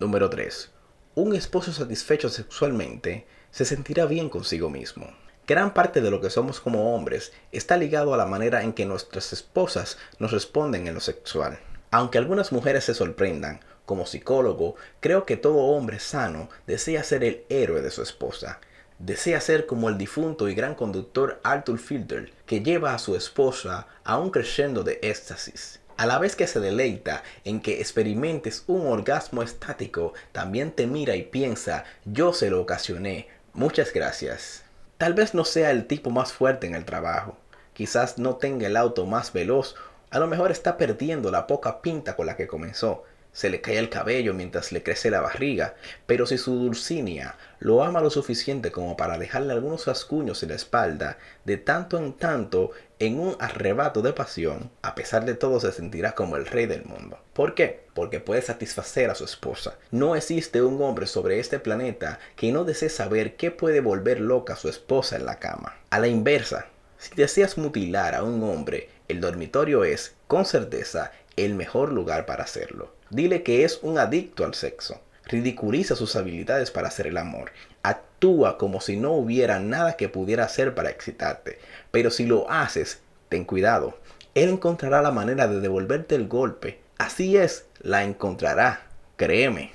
Número 3. Un esposo satisfecho sexualmente se sentirá bien consigo mismo. Gran parte de lo que somos como hombres está ligado a la manera en que nuestras esposas nos responden en lo sexual. Aunque algunas mujeres se sorprendan, como psicólogo, creo que todo hombre sano desea ser el héroe de su esposa. Desea ser como el difunto y gran conductor Arthur Fielder, que lleva a su esposa a un crescendo de éxtasis. A la vez que se deleita en que experimentes un orgasmo estático, también te mira y piensa, yo se lo ocasioné, muchas gracias. Tal vez no sea el tipo más fuerte en el trabajo, quizás no tenga el auto más veloz, a lo mejor está perdiendo la poca pinta con la que comenzó, se le cae el cabello mientras le crece la barriga, pero si su Dulcinea lo ama lo suficiente como para dejarle algunos rasguños en la espalda, de tanto en tanto, en un arrebato de pasión, a pesar de todo se sentirá como el rey del mundo. ¿Por qué? Porque puede satisfacer a su esposa. No existe un hombre sobre este planeta que no desee saber qué puede volver loca a su esposa en la cama. A la inversa, si deseas mutilar a un hombre, el dormitorio es, con certeza, el mejor lugar para hacerlo. Dile que es un adicto al sexo. Ridiculiza sus habilidades para hacer el amor. Actúa como si no hubiera nada que pudiera hacer para excitarte. Pero si lo haces, ten cuidado. Él encontrará la manera de devolverte el golpe. Así es, la encontrará. Créeme.